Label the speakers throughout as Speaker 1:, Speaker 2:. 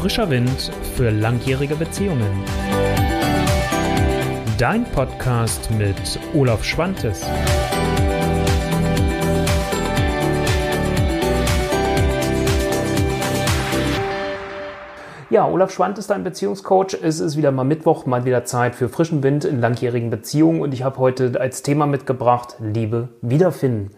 Speaker 1: Frischer Wind für langjährige Beziehungen. Dein Podcast mit Olaf Schwantes.
Speaker 2: Ja, Olaf Schwant ist ein Beziehungscoach. Es ist wieder mal Mittwoch, mal wieder Zeit für frischen Wind in langjährigen Beziehungen und ich habe heute als Thema mitgebracht Liebe wiederfinden.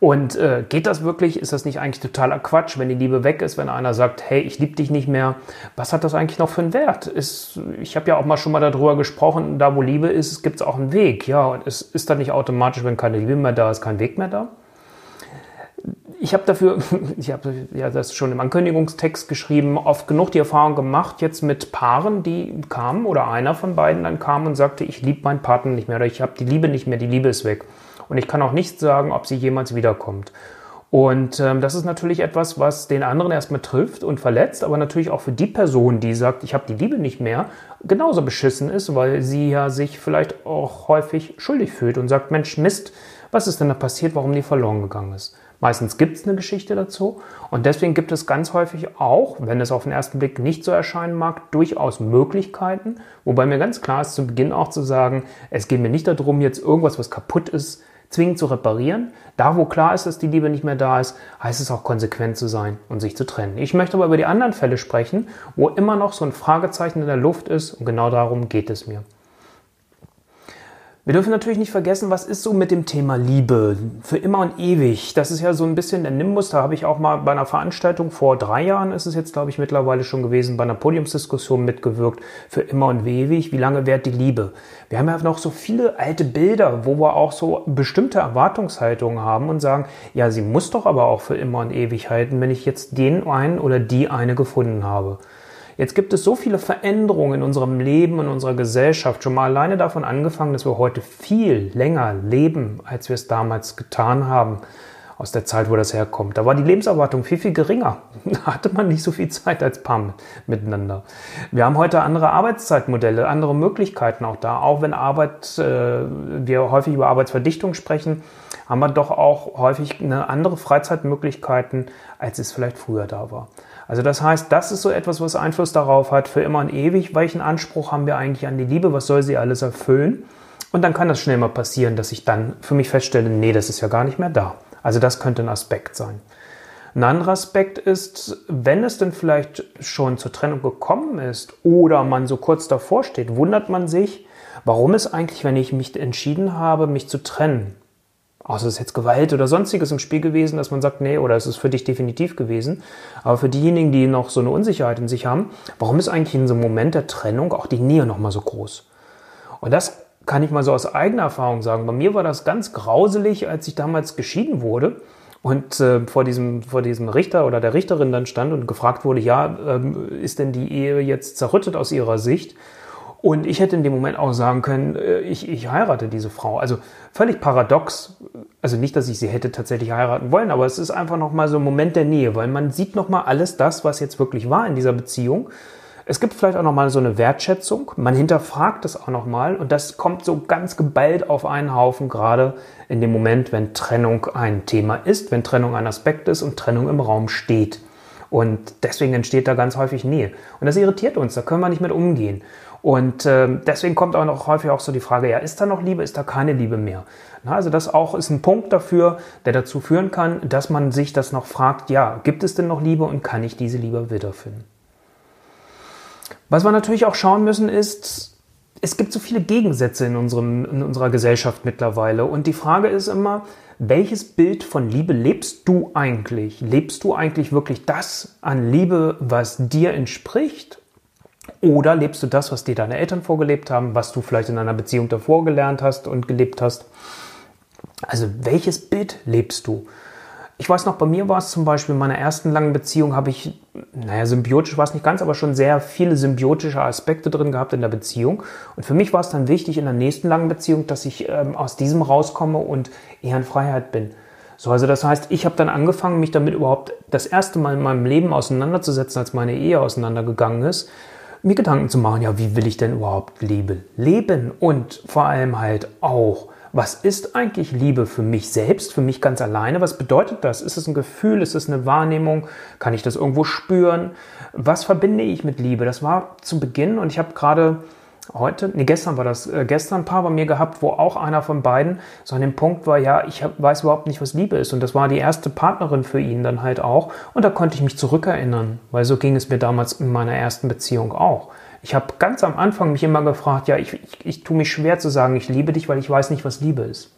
Speaker 2: Und äh, geht das wirklich? Ist das nicht eigentlich totaler Quatsch, wenn die Liebe weg ist, wenn einer sagt, hey, ich liebe dich nicht mehr? Was hat das eigentlich noch für einen Wert? Ist, ich habe ja auch mal schon mal darüber gesprochen, da wo Liebe ist, gibt es auch einen Weg. Ja, und es ist dann nicht automatisch, wenn keine Liebe mehr da ist, kein Weg mehr da? ich habe dafür, ich habe ja das schon im Ankündigungstext geschrieben, oft genug die Erfahrung gemacht, jetzt mit Paaren, die kamen oder einer von beiden dann kam und sagte, ich liebe meinen Partner nicht mehr oder ich habe die Liebe nicht mehr, die Liebe ist weg. Und ich kann auch nicht sagen, ob sie jemals wiederkommt. Und ähm, das ist natürlich etwas, was den anderen erstmal trifft und verletzt, aber natürlich auch für die Person, die sagt, ich habe die Liebe nicht mehr, genauso beschissen ist, weil sie ja sich vielleicht auch häufig schuldig fühlt und sagt, Mensch, Mist, was ist denn da passiert, warum die verloren gegangen ist? Meistens gibt es eine Geschichte dazu und deswegen gibt es ganz häufig auch, wenn es auf den ersten Blick nicht so erscheinen mag, durchaus Möglichkeiten, wobei mir ganz klar ist zu Beginn auch zu sagen, es geht mir nicht darum, jetzt irgendwas, was kaputt ist, zwingend zu reparieren. Da, wo klar ist, dass die Liebe nicht mehr da ist, heißt es auch konsequent zu sein und sich zu trennen. Ich möchte aber über die anderen Fälle sprechen, wo immer noch so ein Fragezeichen in der Luft ist und genau darum geht es mir. Wir dürfen natürlich nicht vergessen, was ist so mit dem Thema Liebe für immer und ewig. Das ist ja so ein bisschen der Nimbus. Da habe ich auch mal bei einer Veranstaltung vor drei Jahren ist es jetzt, glaube ich, mittlerweile schon gewesen, bei einer Podiumsdiskussion mitgewirkt. Für immer und ewig. Wie lange währt die Liebe? Wir haben ja noch so viele alte Bilder, wo wir auch so bestimmte Erwartungshaltungen haben und sagen, ja, sie muss doch aber auch für immer und ewig halten, wenn ich jetzt den einen oder die eine gefunden habe. Jetzt gibt es so viele Veränderungen in unserem Leben, in unserer Gesellschaft. Schon mal alleine davon angefangen, dass wir heute viel länger leben, als wir es damals getan haben aus der Zeit, wo das herkommt. Da war die Lebenserwartung viel, viel geringer. Da hatte man nicht so viel Zeit als Paar miteinander. Wir haben heute andere Arbeitszeitmodelle, andere Möglichkeiten auch da. Auch wenn Arbeit, äh, wir häufig über Arbeitsverdichtung sprechen, haben wir doch auch häufig eine andere Freizeitmöglichkeiten, als es vielleicht früher da war. Also das heißt, das ist so etwas, was Einfluss darauf hat, für immer und ewig, welchen Anspruch haben wir eigentlich an die Liebe, was soll sie alles erfüllen? Und dann kann das schnell mal passieren, dass ich dann für mich feststelle, nee, das ist ja gar nicht mehr da. Also das könnte ein Aspekt sein. Ein anderer Aspekt ist, wenn es denn vielleicht schon zur Trennung gekommen ist oder man so kurz davor steht, wundert man sich, warum es eigentlich, wenn ich mich entschieden habe, mich zu trennen, außer es ist jetzt Gewalt oder sonstiges im Spiel gewesen, dass man sagt, nee, oder es ist für dich definitiv gewesen. Aber für diejenigen, die noch so eine Unsicherheit in sich haben, warum ist eigentlich in so einem Moment der Trennung auch die Nähe nochmal so groß? Und das kann ich mal so aus eigener Erfahrung sagen. Bei mir war das ganz grauselig, als ich damals geschieden wurde und äh, vor, diesem, vor diesem Richter oder der Richterin dann stand und gefragt wurde, ja, ähm, ist denn die Ehe jetzt zerrüttet aus ihrer Sicht? Und ich hätte in dem Moment auch sagen können, äh, ich, ich heirate diese Frau. Also völlig paradox. Also nicht, dass ich sie hätte tatsächlich heiraten wollen, aber es ist einfach nochmal so ein Moment der Nähe, weil man sieht nochmal alles das, was jetzt wirklich war in dieser Beziehung. Es gibt vielleicht auch nochmal so eine Wertschätzung. Man hinterfragt es auch nochmal und das kommt so ganz geballt auf einen Haufen, gerade in dem Moment, wenn Trennung ein Thema ist, wenn Trennung ein Aspekt ist und Trennung im Raum steht. Und deswegen entsteht da ganz häufig Nähe. Und das irritiert uns, da können wir nicht mit umgehen. Und äh, deswegen kommt auch noch häufig auch so die Frage, ja, ist da noch Liebe, ist da keine Liebe mehr? Na, also das auch ist ein Punkt dafür, der dazu führen kann, dass man sich das noch fragt, ja, gibt es denn noch Liebe und kann ich diese Liebe wiederfinden? Was wir natürlich auch schauen müssen ist, es gibt so viele Gegensätze in, unserem, in unserer Gesellschaft mittlerweile. Und die Frage ist immer, welches Bild von Liebe lebst du eigentlich? Lebst du eigentlich wirklich das an Liebe, was dir entspricht? Oder lebst du das, was dir deine Eltern vorgelebt haben, was du vielleicht in einer Beziehung davor gelernt hast und gelebt hast? Also welches Bild lebst du? Ich weiß noch, bei mir war es zum Beispiel in meiner ersten langen Beziehung, habe ich, naja, symbiotisch war es nicht ganz, aber schon sehr viele symbiotische Aspekte drin gehabt in der Beziehung. Und für mich war es dann wichtig in der nächsten langen Beziehung, dass ich ähm, aus diesem rauskomme und eher in Freiheit bin. So, also das heißt, ich habe dann angefangen, mich damit überhaupt das erste Mal in meinem Leben auseinanderzusetzen, als meine Ehe auseinandergegangen ist mir Gedanken zu machen, ja, wie will ich denn überhaupt Liebe leben? Und vor allem halt auch, was ist eigentlich Liebe für mich selbst, für mich ganz alleine? Was bedeutet das? Ist es ein Gefühl? Ist es eine Wahrnehmung? Kann ich das irgendwo spüren? Was verbinde ich mit Liebe? Das war zu Beginn und ich habe gerade heute, nee, gestern war das, äh, gestern ein paar bei mir gehabt, wo auch einer von beiden so an dem Punkt war, ja, ich hab, weiß überhaupt nicht, was Liebe ist. Und das war die erste Partnerin für ihn dann halt auch. Und da konnte ich mich zurückerinnern, weil so ging es mir damals in meiner ersten Beziehung auch. Ich habe ganz am Anfang mich immer gefragt, ja, ich, ich, ich tue mich schwer zu sagen, ich liebe dich, weil ich weiß nicht, was Liebe ist.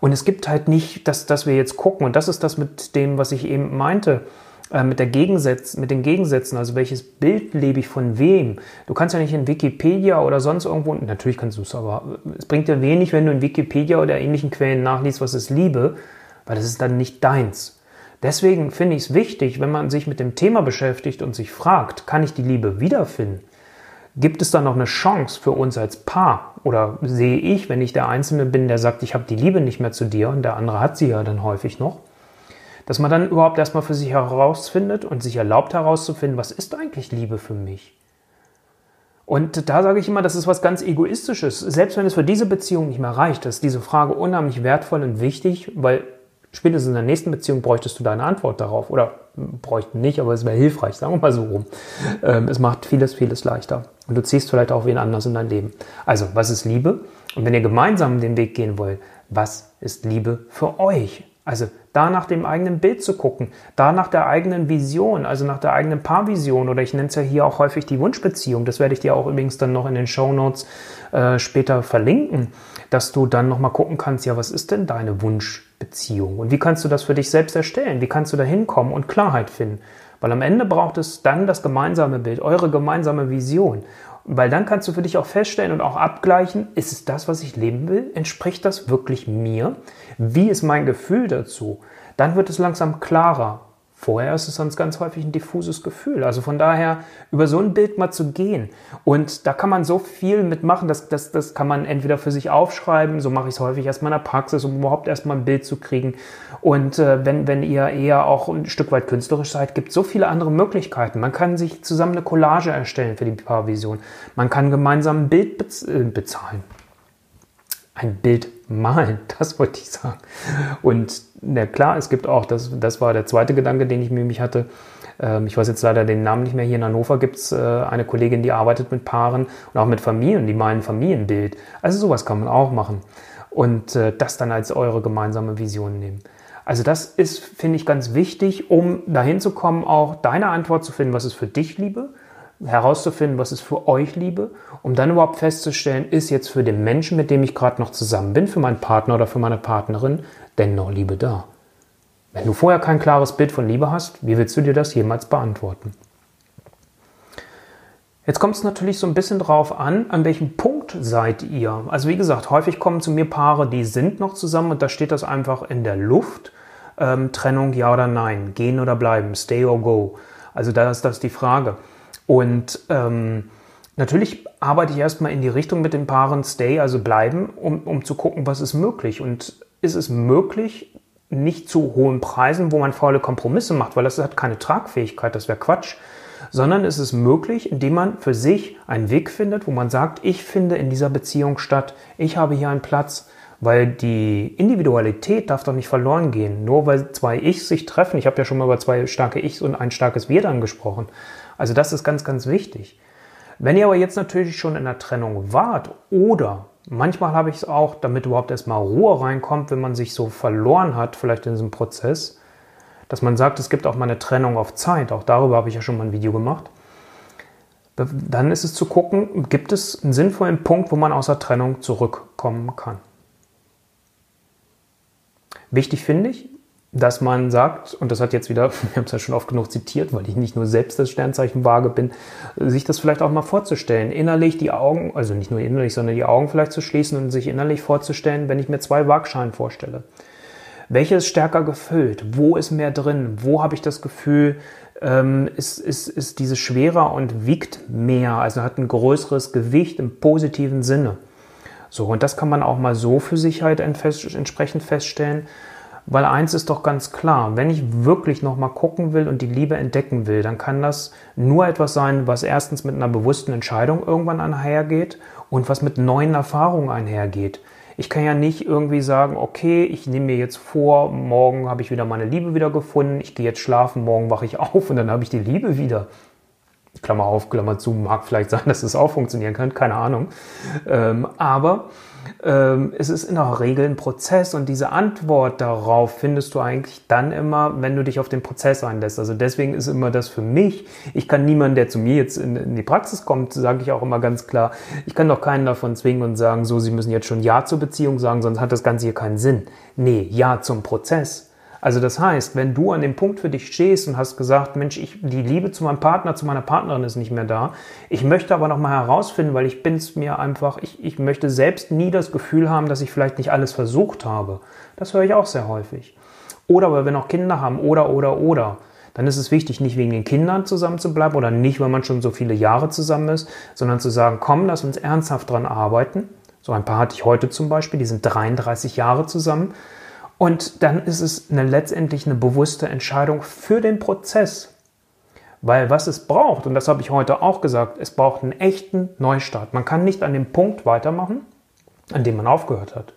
Speaker 2: Und es gibt halt nicht, dass, dass wir jetzt gucken, und das ist das mit dem, was ich eben meinte, äh, mit, der Gegensätz, mit den Gegensätzen, also welches Bild lebe ich von wem. Du kannst ja nicht in Wikipedia oder sonst irgendwo, natürlich kannst du es, aber es bringt dir wenig, wenn du in Wikipedia oder ähnlichen Quellen nachliest, was ist Liebe, weil das ist dann nicht deins. Deswegen finde ich es wichtig, wenn man sich mit dem Thema beschäftigt und sich fragt, kann ich die Liebe wiederfinden? Gibt es da noch eine Chance für uns als Paar? Oder sehe ich, wenn ich der Einzelne bin, der sagt, ich habe die Liebe nicht mehr zu dir und der andere hat sie ja dann häufig noch, dass man dann überhaupt erstmal für sich herausfindet und sich erlaubt herauszufinden, was ist eigentlich Liebe für mich? Und da sage ich immer, das ist was ganz Egoistisches. Selbst wenn es für diese Beziehung nicht mehr reicht, ist diese Frage unheimlich wertvoll und wichtig, weil spätestens in der nächsten Beziehung bräuchtest du deine Antwort darauf. Oder bräuchten nicht, aber es wäre hilfreich, sagen wir mal so rum. Ähm, es macht vieles, vieles leichter. Und du ziehst vielleicht auch wen anders in dein Leben. Also, was ist Liebe? Und wenn ihr gemeinsam den Weg gehen wollt, was ist Liebe für euch? Also da nach dem eigenen Bild zu gucken, da nach der eigenen Vision, also nach der eigenen Paarvision oder ich nenne es ja hier auch häufig die Wunschbeziehung. Das werde ich dir auch übrigens dann noch in den Show Notes äh, später verlinken, dass du dann nochmal gucken kannst, ja, was ist denn deine Wunschbeziehung und wie kannst du das für dich selbst erstellen? Wie kannst du da hinkommen und Klarheit finden? Weil am Ende braucht es dann das gemeinsame Bild, eure gemeinsame Vision. Weil dann kannst du für dich auch feststellen und auch abgleichen, ist es das, was ich leben will? Entspricht das wirklich mir? Wie ist mein Gefühl dazu? Dann wird es langsam klarer. Vorher ist es sonst ganz häufig ein diffuses Gefühl. Also von daher über so ein Bild mal zu gehen. Und da kann man so viel mitmachen, das, das, das kann man entweder für sich aufschreiben, so mache ich es häufig erstmal in der Praxis, um überhaupt erstmal ein Bild zu kriegen. Und äh, wenn, wenn ihr eher auch ein Stück weit künstlerisch seid, gibt es so viele andere Möglichkeiten. Man kann sich zusammen eine Collage erstellen für die Paarvision. Man kann gemeinsam ein Bild bez äh, bezahlen ein Bild malen, das wollte ich sagen. Und na klar, es gibt auch, das, das war der zweite Gedanke, den ich mir mich hatte. Ähm, ich weiß jetzt leider den Namen nicht mehr. Hier in Hannover gibt es äh, eine Kollegin, die arbeitet mit Paaren und auch mit Familien, die malen Familienbild. Also sowas kann man auch machen. Und äh, das dann als eure gemeinsame Vision nehmen. Also das ist, finde ich, ganz wichtig, um dahin zu kommen, auch deine Antwort zu finden, was ist für dich Liebe, herauszufinden, was ist für euch Liebe, um dann überhaupt festzustellen, ist jetzt für den Menschen, mit dem ich gerade noch zusammen bin, für meinen Partner oder für meine Partnerin, denn noch Liebe da? Wenn du vorher kein klares Bild von Liebe hast, wie willst du dir das jemals beantworten? Jetzt kommt es natürlich so ein bisschen drauf an, an welchem Punkt seid ihr. Also wie gesagt, häufig kommen zu mir Paare, die sind noch zusammen und da steht das einfach in der Luft. Ähm, Trennung ja oder nein, gehen oder bleiben, stay or go. Also da ist das die Frage. Und ähm, natürlich arbeite ich erstmal in die Richtung mit den Paaren Stay, also bleiben, um, um zu gucken, was ist möglich. Und ist es möglich, nicht zu hohen Preisen, wo man faule Kompromisse macht, weil das hat keine Tragfähigkeit, das wäre Quatsch, sondern ist es möglich, indem man für sich einen Weg findet, wo man sagt, ich finde in dieser Beziehung statt, ich habe hier einen Platz, weil die Individualität darf doch nicht verloren gehen. Nur weil zwei Ichs sich treffen, ich habe ja schon mal über zwei starke Ichs und ein starkes Wir dann gesprochen, also das ist ganz, ganz wichtig. Wenn ihr aber jetzt natürlich schon in der Trennung wart oder manchmal habe ich es auch, damit überhaupt erstmal Ruhe reinkommt, wenn man sich so verloren hat, vielleicht in diesem Prozess, dass man sagt, es gibt auch mal eine Trennung auf Zeit, auch darüber habe ich ja schon mal ein Video gemacht, dann ist es zu gucken, gibt es einen sinnvollen Punkt, wo man aus der Trennung zurückkommen kann. Wichtig finde ich, dass man sagt, und das hat jetzt wieder, wir haben es ja schon oft genug zitiert, weil ich nicht nur selbst das Sternzeichen vage bin, sich das vielleicht auch mal vorzustellen, innerlich die Augen, also nicht nur innerlich, sondern die Augen vielleicht zu schließen und sich innerlich vorzustellen, wenn ich mir zwei Waagschalen vorstelle. Welches ist stärker gefüllt? Wo ist mehr drin? Wo habe ich das Gefühl, ähm, ist, ist, ist diese schwerer und wiegt mehr, also hat ein größeres Gewicht im positiven Sinne. So, und das kann man auch mal so für sich halt entsprechend feststellen. Weil eins ist doch ganz klar, wenn ich wirklich nochmal gucken will und die Liebe entdecken will, dann kann das nur etwas sein, was erstens mit einer bewussten Entscheidung irgendwann einhergeht und was mit neuen Erfahrungen einhergeht. Ich kann ja nicht irgendwie sagen, okay, ich nehme mir jetzt vor, morgen habe ich wieder meine Liebe wieder gefunden, ich gehe jetzt schlafen, morgen wache ich auf und dann habe ich die Liebe wieder. Klammer auf, Klammer zu, mag vielleicht sein, dass es auch funktionieren kann, keine Ahnung. Ähm, aber ähm, es ist in der Regel ein Prozess und diese Antwort darauf findest du eigentlich dann immer, wenn du dich auf den Prozess einlässt. Also deswegen ist immer das für mich, ich kann niemanden, der zu mir jetzt in, in die Praxis kommt, sage ich auch immer ganz klar, ich kann doch keinen davon zwingen und sagen, so, sie müssen jetzt schon Ja zur Beziehung sagen, sonst hat das Ganze hier keinen Sinn. Nee, Ja zum Prozess. Also das heißt, wenn du an dem Punkt für dich stehst und hast gesagt, Mensch, ich, die Liebe zu meinem Partner, zu meiner Partnerin ist nicht mehr da. Ich möchte aber noch mal herausfinden, weil ich bin es mir einfach, ich, ich möchte selbst nie das Gefühl haben, dass ich vielleicht nicht alles versucht habe. Das höre ich auch sehr häufig. Oder weil wir noch Kinder haben, oder, oder, oder. Dann ist es wichtig, nicht wegen den Kindern zusammen zu bleiben oder nicht, weil man schon so viele Jahre zusammen ist, sondern zu sagen, komm, lass uns ernsthaft dran arbeiten. So ein paar hatte ich heute zum Beispiel, die sind 33 Jahre zusammen und dann ist es eine, letztendlich eine bewusste Entscheidung für den Prozess. Weil was es braucht, und das habe ich heute auch gesagt, es braucht einen echten Neustart. Man kann nicht an dem Punkt weitermachen, an dem man aufgehört hat.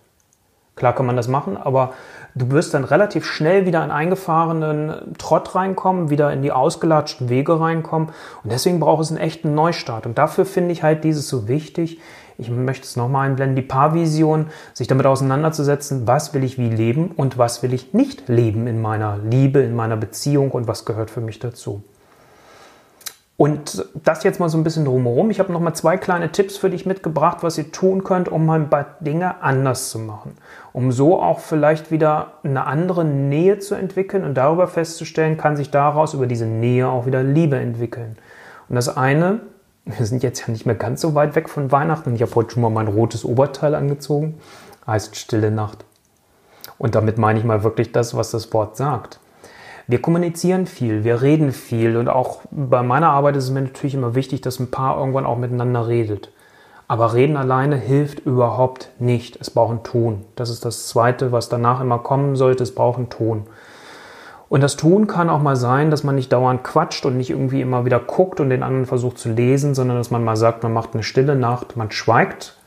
Speaker 2: Klar kann man das machen, aber du wirst dann relativ schnell wieder in eingefahrenen Trott reinkommen, wieder in die ausgelatschten Wege reinkommen. Und deswegen braucht es einen echten Neustart. Und dafür finde ich halt dieses so wichtig, ich möchte es nochmal einblenden, die Paarvision, sich damit auseinanderzusetzen, was will ich wie leben und was will ich nicht leben in meiner Liebe, in meiner Beziehung und was gehört für mich dazu. Und das jetzt mal so ein bisschen drumherum. Ich habe nochmal zwei kleine Tipps für dich mitgebracht, was ihr tun könnt, um mal ein paar Dinge anders zu machen. Um so auch vielleicht wieder eine andere Nähe zu entwickeln und darüber festzustellen, kann sich daraus über diese Nähe auch wieder Liebe entwickeln. Und das eine wir sind jetzt ja nicht mehr ganz so weit weg von Weihnachten. Ich habe heute schon mal mein rotes Oberteil angezogen. Heißt Stille Nacht. Und damit meine ich mal wirklich das, was das Wort sagt. Wir kommunizieren viel, wir reden viel und auch bei meiner Arbeit ist es mir natürlich immer wichtig, dass ein Paar irgendwann auch miteinander redet. Aber reden alleine hilft überhaupt nicht. Es braucht ein Ton. Das ist das Zweite, was danach immer kommen sollte. Es braucht ein Ton. Und das Tun kann auch mal sein, dass man nicht dauernd quatscht und nicht irgendwie immer wieder guckt und den anderen versucht zu lesen, sondern dass man mal sagt, man macht eine stille Nacht, man schweigt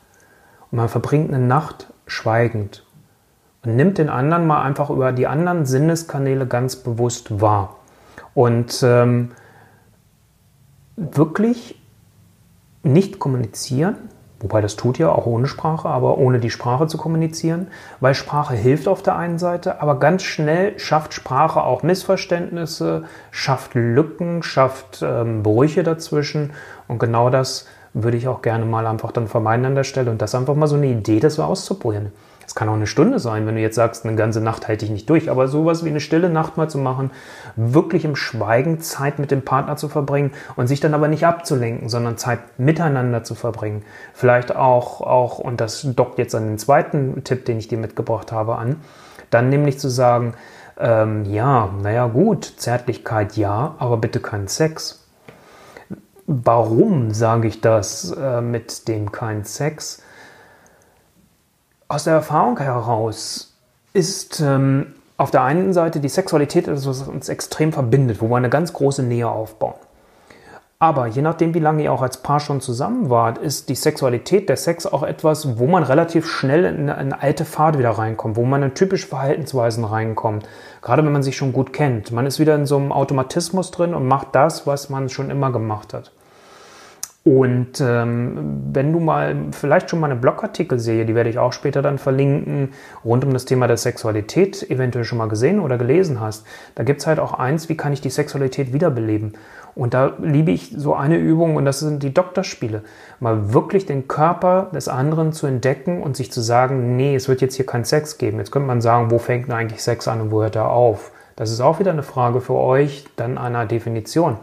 Speaker 2: und man verbringt eine Nacht schweigend und nimmt den anderen mal einfach über die anderen Sinneskanäle ganz bewusst wahr. Und ähm, wirklich nicht kommunizieren, Wobei das tut ja auch ohne Sprache, aber ohne die Sprache zu kommunizieren, weil Sprache hilft auf der einen Seite, aber ganz schnell schafft Sprache auch Missverständnisse, schafft Lücken, schafft ähm, Brüche dazwischen. Und genau das würde ich auch gerne mal einfach dann vermeiden an der Stelle. Und das einfach mal so eine Idee, das wir auszuprobieren. Es kann auch eine Stunde sein, wenn du jetzt sagst, eine ganze Nacht halte ich nicht durch. Aber sowas wie eine stille Nacht mal zu machen, wirklich im Schweigen Zeit mit dem Partner zu verbringen und sich dann aber nicht abzulenken, sondern Zeit miteinander zu verbringen. Vielleicht auch, auch, und das dockt jetzt an den zweiten Tipp, den ich dir mitgebracht habe, an, dann nämlich zu sagen, ähm, ja, naja gut, Zärtlichkeit ja, aber bitte keinen Sex. Warum sage ich das äh, mit dem kein Sex? Aus der Erfahrung heraus ist ähm, auf der einen Seite die Sexualität etwas, was uns extrem verbindet, wo wir eine ganz große Nähe aufbauen. Aber je nachdem, wie lange ihr auch als Paar schon zusammen wart, ist die Sexualität, der Sex auch etwas, wo man relativ schnell in eine alte Fahrt wieder reinkommt, wo man in typische Verhaltensweisen reinkommt. Gerade wenn man sich schon gut kennt. Man ist wieder in so einem Automatismus drin und macht das, was man schon immer gemacht hat. Und ähm, wenn du mal vielleicht schon mal eine Blogartikel sehe, die werde ich auch später dann verlinken, rund um das Thema der Sexualität eventuell schon mal gesehen oder gelesen hast, da gibt's halt auch eins, wie kann ich die Sexualität wiederbeleben? Und da liebe ich so eine Übung und das sind die Doktorspiele. Mal wirklich den Körper des anderen zu entdecken und sich zu sagen, nee, es wird jetzt hier kein Sex geben. Jetzt könnte man sagen, wo fängt denn eigentlich Sex an und wo hört er auf? Das ist auch wieder eine Frage für euch, dann einer Definition.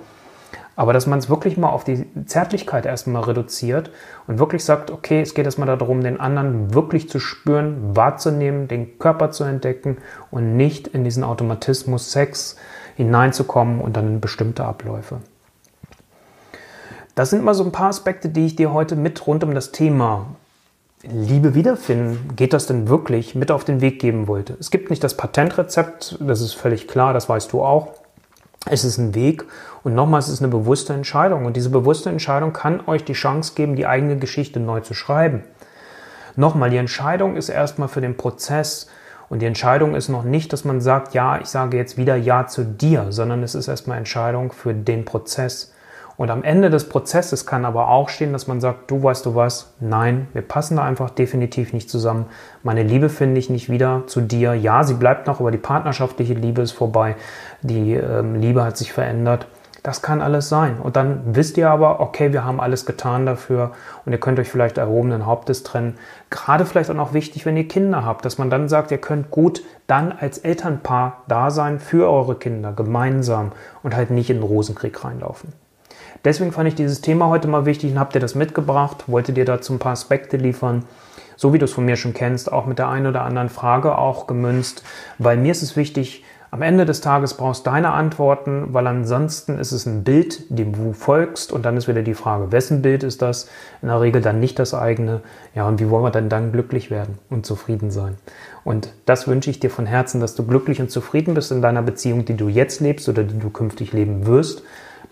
Speaker 2: Aber dass man es wirklich mal auf die Zärtlichkeit erstmal reduziert und wirklich sagt, okay, es geht erstmal darum, den anderen wirklich zu spüren, wahrzunehmen, den Körper zu entdecken und nicht in diesen Automatismus Sex hineinzukommen und dann in bestimmte Abläufe. Das sind mal so ein paar Aspekte, die ich dir heute mit rund um das Thema Liebe wiederfinden, geht das denn wirklich mit auf den Weg geben wollte? Es gibt nicht das Patentrezept, das ist völlig klar, das weißt du auch. Es ist ein Weg und nochmals es ist eine bewusste Entscheidung. Und diese bewusste Entscheidung kann euch die Chance geben, die eigene Geschichte neu zu schreiben. Nochmal, die Entscheidung ist erstmal für den Prozess und die Entscheidung ist noch nicht, dass man sagt, ja, ich sage jetzt wieder Ja zu dir, sondern es ist erstmal Entscheidung für den Prozess. Und am Ende des Prozesses kann aber auch stehen, dass man sagt, du weißt du was, nein, wir passen da einfach definitiv nicht zusammen. Meine Liebe finde ich nicht wieder zu dir. Ja, sie bleibt noch, aber die partnerschaftliche Liebe ist vorbei. Die ähm, Liebe hat sich verändert. Das kann alles sein. Und dann wisst ihr aber, okay, wir haben alles getan dafür und ihr könnt euch vielleicht erhobenen Hauptes trennen. Gerade vielleicht auch noch wichtig, wenn ihr Kinder habt, dass man dann sagt, ihr könnt gut dann als Elternpaar da sein für eure Kinder gemeinsam und halt nicht in den Rosenkrieg reinlaufen. Deswegen fand ich dieses Thema heute mal wichtig und habt ihr das mitgebracht, wollte dir dazu ein paar Aspekte liefern, so wie du es von mir schon kennst, auch mit der einen oder anderen Frage auch gemünzt, weil mir ist es wichtig, am Ende des Tages brauchst du deine Antworten, weil ansonsten ist es ein Bild, dem du folgst und dann ist wieder die Frage, wessen Bild ist das? In der Regel dann nicht das eigene. Ja, und wie wollen wir denn dann glücklich werden und zufrieden sein? Und das wünsche ich dir von Herzen, dass du glücklich und zufrieden bist in deiner Beziehung, die du jetzt lebst oder die du künftig leben wirst.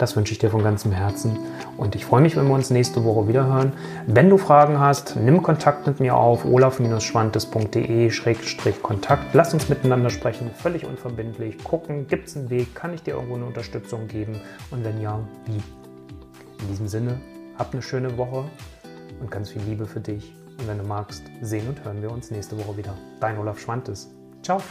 Speaker 2: Das wünsche ich dir von ganzem Herzen. Und ich freue mich, wenn wir uns nächste Woche wieder hören. Wenn du Fragen hast, nimm Kontakt mit mir auf olaf-schwantes.de-kontakt. Lass uns miteinander sprechen, völlig unverbindlich. Gucken, gibt es einen Weg? Kann ich dir irgendwo eine Unterstützung geben? Und wenn ja, wie? In diesem Sinne, hab eine schöne Woche und ganz viel Liebe für dich. Und wenn du magst, sehen und hören wir uns nächste Woche wieder. Dein Olaf Schwantes. Ciao.